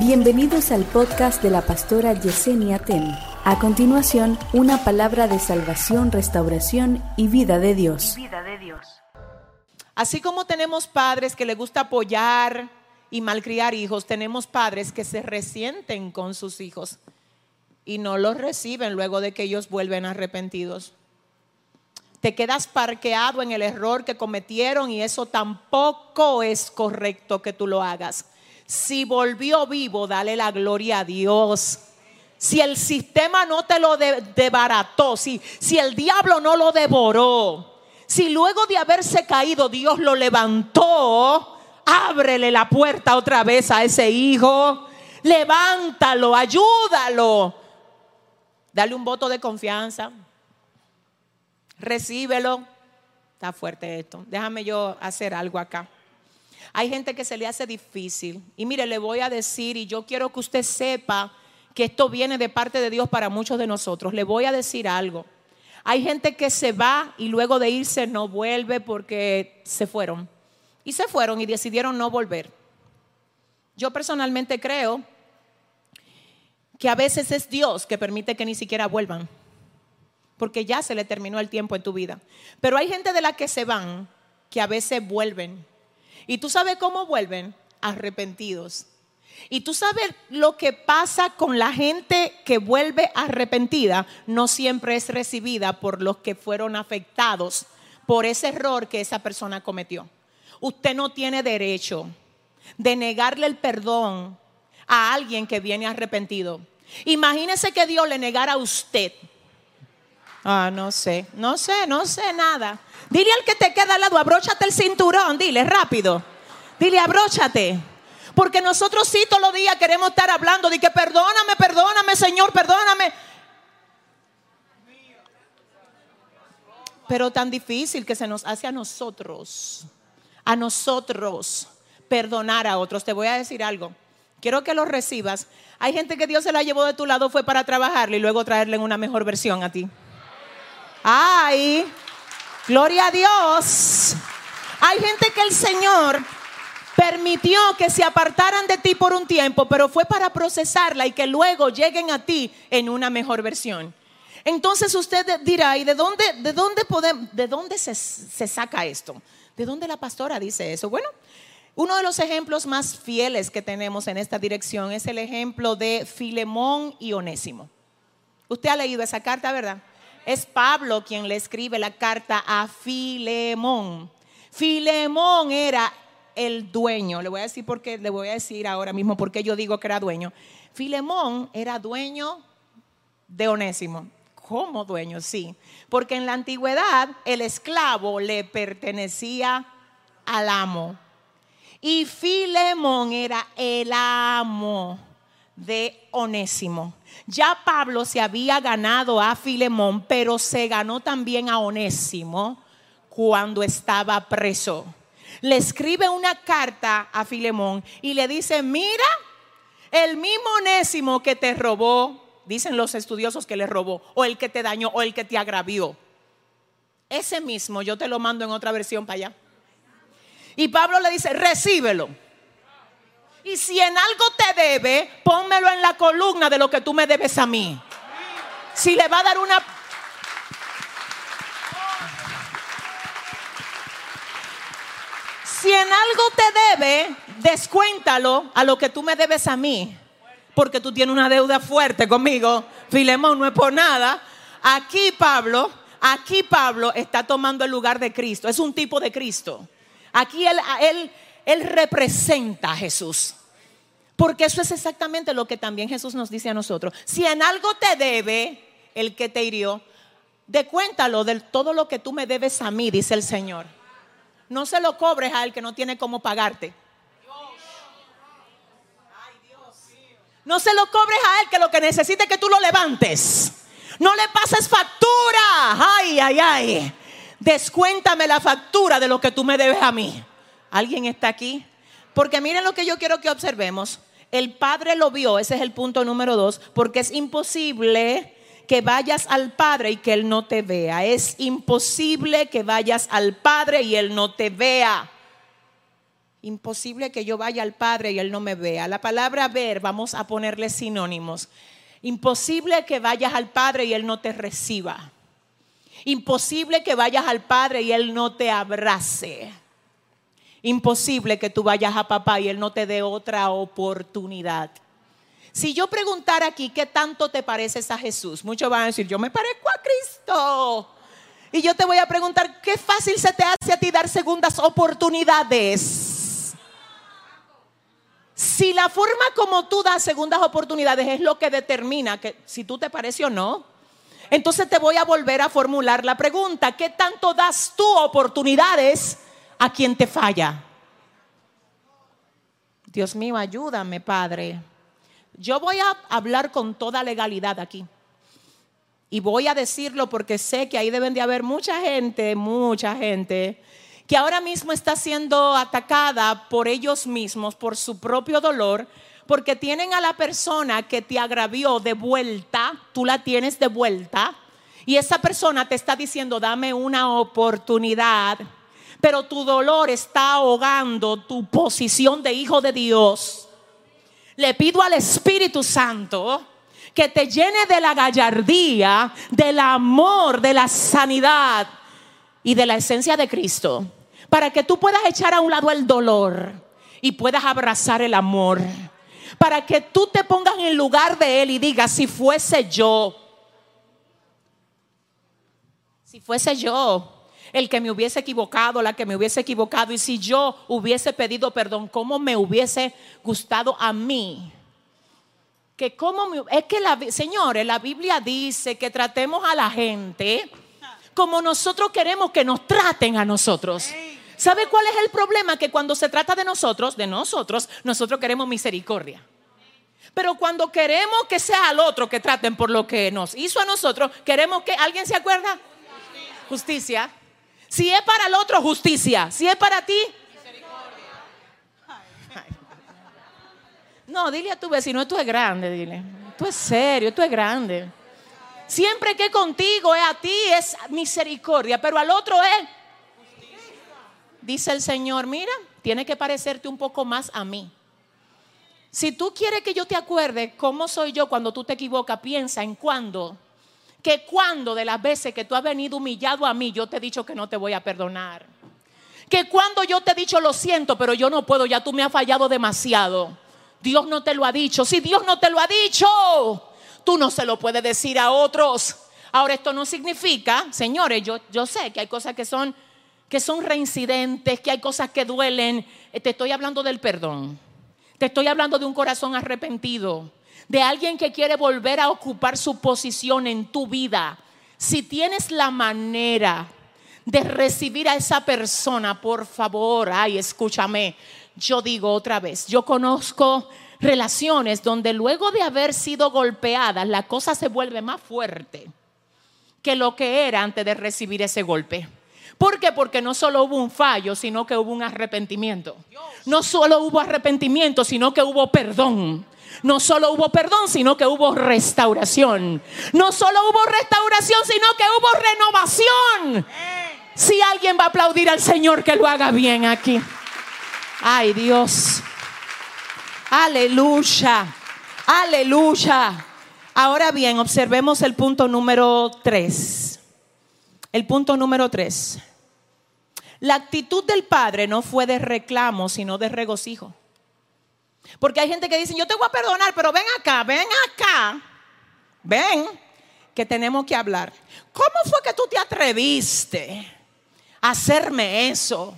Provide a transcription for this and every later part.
Bienvenidos al podcast de la pastora Yesenia Ten. A continuación, una palabra de salvación, restauración y vida de Dios. Así como tenemos padres que les gusta apoyar y malcriar hijos, tenemos padres que se resienten con sus hijos y no los reciben luego de que ellos vuelven arrepentidos. Te quedas parqueado en el error que cometieron y eso tampoco es correcto que tú lo hagas. Si volvió vivo, dale la gloria a Dios. Si el sistema no te lo de- debarató, si, si el diablo no lo devoró, si luego de haberse caído Dios lo levantó, ábrele la puerta otra vez a ese hijo, levántalo, ayúdalo, dale un voto de confianza, recíbelo. Está fuerte esto. Déjame yo hacer algo acá. Hay gente que se le hace difícil. Y mire, le voy a decir, y yo quiero que usted sepa que esto viene de parte de Dios para muchos de nosotros. Le voy a decir algo. Hay gente que se va y luego de irse no vuelve porque se fueron. Y se fueron y decidieron no volver. Yo personalmente creo que a veces es Dios que permite que ni siquiera vuelvan. Porque ya se le terminó el tiempo en tu vida. Pero hay gente de la que se van que a veces vuelven. Y tú sabes cómo vuelven arrepentidos. Y tú sabes lo que pasa con la gente que vuelve arrepentida, no siempre es recibida por los que fueron afectados por ese error que esa persona cometió. Usted no tiene derecho de negarle el perdón a alguien que viene arrepentido. Imagínese que Dios le negara a usted. Ah, no sé, no sé, no sé nada. Dile al que te queda al lado, abróchate el cinturón, dile rápido. Dile, abróchate. Porque nosotros sí todos los días queremos estar hablando de que perdóname, perdóname, Señor, perdóname. Pero tan difícil que se nos hace a nosotros, a nosotros perdonar a otros. Te voy a decir algo. Quiero que lo recibas. Hay gente que Dios se la llevó de tu lado, fue para trabajarle y luego traerle en una mejor versión a ti. Ay, gloria a Dios. Hay gente que el Señor permitió que se apartaran de ti por un tiempo, pero fue para procesarla y que luego lleguen a ti en una mejor versión. Entonces usted dirá, ¿y de dónde, de dónde, se, se saca esto? ¿De dónde la pastora dice eso? Bueno, uno de los ejemplos más fieles que tenemos en esta dirección es el ejemplo de Filemón y Onésimo. Usted ha leído esa carta, ¿verdad? Es Pablo quien le escribe la carta a Filemón. Filemón era el dueño. Le voy a decir por qué, le voy a decir ahora mismo por qué yo digo que era dueño. Filemón era dueño de Onésimo. ¿Cómo dueño? Sí. Porque en la antigüedad el esclavo le pertenecía al amo. Y Filemón era el amo de Onésimo. Ya Pablo se había ganado a Filemón, pero se ganó también a Onésimo cuando estaba preso. Le escribe una carta a Filemón y le dice, mira, el mismo Onésimo que te robó, dicen los estudiosos que le robó, o el que te dañó, o el que te agravió. Ese mismo, yo te lo mando en otra versión para allá. Y Pablo le dice, recíbelo. Y si en algo te debe, pónmelo en la columna de lo que tú me debes a mí. Si le va a dar una... Si en algo te debe, descuéntalo a lo que tú me debes a mí. Porque tú tienes una deuda fuerte conmigo. Filemón no es por nada. Aquí Pablo, aquí Pablo está tomando el lugar de Cristo. Es un tipo de Cristo. Aquí él, él, él representa a Jesús. Porque eso es exactamente lo que también Jesús nos dice a nosotros. Si en algo te debe el que te hirió, descuéntalo de todo lo que tú me debes a mí, dice el Señor. No se lo cobres a él que no tiene cómo pagarte. No se lo cobres a él que lo que necesite es que tú lo levantes. No le pases factura. Ay, ay, ay. Descuéntame la factura de lo que tú me debes a mí. ¿Alguien está aquí? Porque miren lo que yo quiero que observemos. El Padre lo vio, ese es el punto número dos, porque es imposible que vayas al Padre y que Él no te vea. Es imposible que vayas al Padre y Él no te vea. Imposible que yo vaya al Padre y Él no me vea. La palabra ver, vamos a ponerle sinónimos. Imposible que vayas al Padre y Él no te reciba. Imposible que vayas al Padre y Él no te abrace. Imposible que tú vayas a papá y Él no te dé otra oportunidad. Si yo preguntara aquí, ¿qué tanto te pareces a Jesús? Muchos van a decir, yo me parezco a Cristo. Y yo te voy a preguntar, ¿qué fácil se te hace a ti dar segundas oportunidades? Si la forma como tú das segundas oportunidades es lo que determina que si tú te pareces o no, entonces te voy a volver a formular la pregunta, ¿qué tanto das tú oportunidades a quien te falla? Dios mío, ayúdame, Padre. Yo voy a hablar con toda legalidad aquí. Y voy a decirlo porque sé que ahí deben de haber mucha gente, mucha gente, que ahora mismo está siendo atacada por ellos mismos, por su propio dolor, porque tienen a la persona que te agravió de vuelta, tú la tienes de vuelta, y esa persona te está diciendo, dame una oportunidad, pero tu dolor está ahogando tu posición de hijo de Dios. Le pido al Espíritu Santo que te llene de la gallardía, del amor, de la sanidad y de la esencia de Cristo, para que tú puedas echar a un lado el dolor y puedas abrazar el amor para que tú te pongas en lugar de Él y digas, si fuese yo, si fuese yo el que me hubiese equivocado, la que me hubiese equivocado, y si yo hubiese pedido perdón, ¿cómo me hubiese gustado a mí? Que cómo me, es que la, señores, la Biblia dice que tratemos a la gente como nosotros queremos que nos traten a nosotros. ¿Sabe cuál es el problema? Que cuando se trata de nosotros, de nosotros, nosotros queremos misericordia. Pero cuando queremos que sea al otro que traten por lo que nos hizo a nosotros, queremos que alguien se acuerda. Justicia. Si es para el otro, justicia. Si es para ti, No, dile a tu vecino, tú es grande, dile. Tú es serio, tú es grande. Siempre que contigo es a ti, es misericordia, pero al otro es dice el Señor, mira, tiene que parecerte un poco más a mí. Si tú quieres que yo te acuerde cómo soy yo cuando tú te equivocas, piensa en cuándo. Que cuando de las veces que tú has venido humillado a mí, yo te he dicho que no te voy a perdonar. Que cuando yo te he dicho lo siento, pero yo no puedo, ya tú me has fallado demasiado. Dios no te lo ha dicho. Si Dios no te lo ha dicho, tú no se lo puedes decir a otros. Ahora esto no significa, señores, yo, yo sé que hay cosas que son que son reincidentes, que hay cosas que duelen. Eh, te estoy hablando del perdón. Te estoy hablando de un corazón arrepentido, de alguien que quiere volver a ocupar su posición en tu vida. Si tienes la manera de recibir a esa persona, por favor, ay, escúchame, yo digo otra vez, yo conozco relaciones donde luego de haber sido golpeadas, la cosa se vuelve más fuerte que lo que era antes de recibir ese golpe. ¿Por qué? Porque no solo hubo un fallo, sino que hubo un arrepentimiento. No solo hubo arrepentimiento, sino que hubo perdón. No solo hubo perdón, sino que hubo restauración. No solo hubo restauración, sino que hubo renovación. Si alguien va a aplaudir al Señor, que lo haga bien aquí. Ay Dios. Aleluya. Aleluya. Ahora bien, observemos el punto número tres. El punto número tres. La actitud del padre no fue de reclamo, sino de regocijo. Porque hay gente que dice, yo te voy a perdonar, pero ven acá, ven acá, ven, que tenemos que hablar. ¿Cómo fue que tú te atreviste a hacerme eso?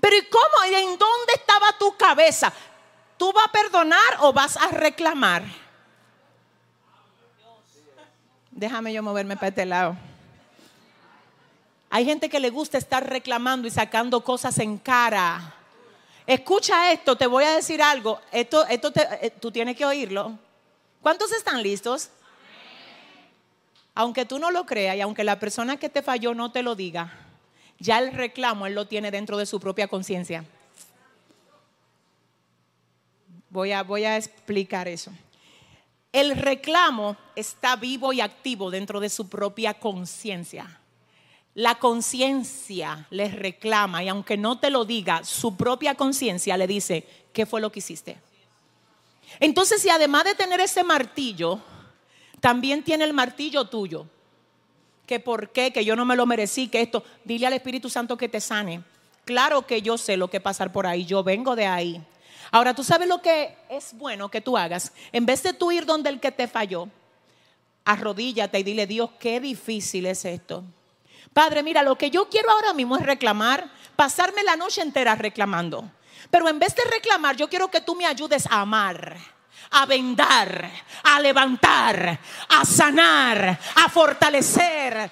Pero ¿y cómo? ¿Y en dónde estaba tu cabeza? ¿Tú vas a perdonar o vas a reclamar? Déjame yo moverme para este lado. Hay gente que le gusta estar reclamando y sacando cosas en cara. Escucha esto, te voy a decir algo. Esto, esto eh, tú tienes que oírlo. ¿Cuántos están listos? Aunque tú no lo creas y aunque la persona que te falló no te lo diga, ya el reclamo él lo tiene dentro de su propia conciencia. Voy a, voy a explicar eso. El reclamo está vivo y activo dentro de su propia conciencia. La conciencia les reclama y aunque no te lo diga, su propia conciencia le dice, ¿qué fue lo que hiciste? Entonces, si además de tener ese martillo, también tiene el martillo tuyo, que por qué, que yo no me lo merecí, que esto, dile al Espíritu Santo que te sane. Claro que yo sé lo que pasar por ahí, yo vengo de ahí. Ahora, tú sabes lo que es bueno que tú hagas. En vez de tú ir donde el que te falló, arrodíllate y dile, Dios, qué difícil es esto. Padre, mira, lo que yo quiero ahora mismo es reclamar, pasarme la noche entera reclamando. Pero en vez de reclamar, yo quiero que tú me ayudes a amar, a vendar, a levantar, a sanar, a fortalecer.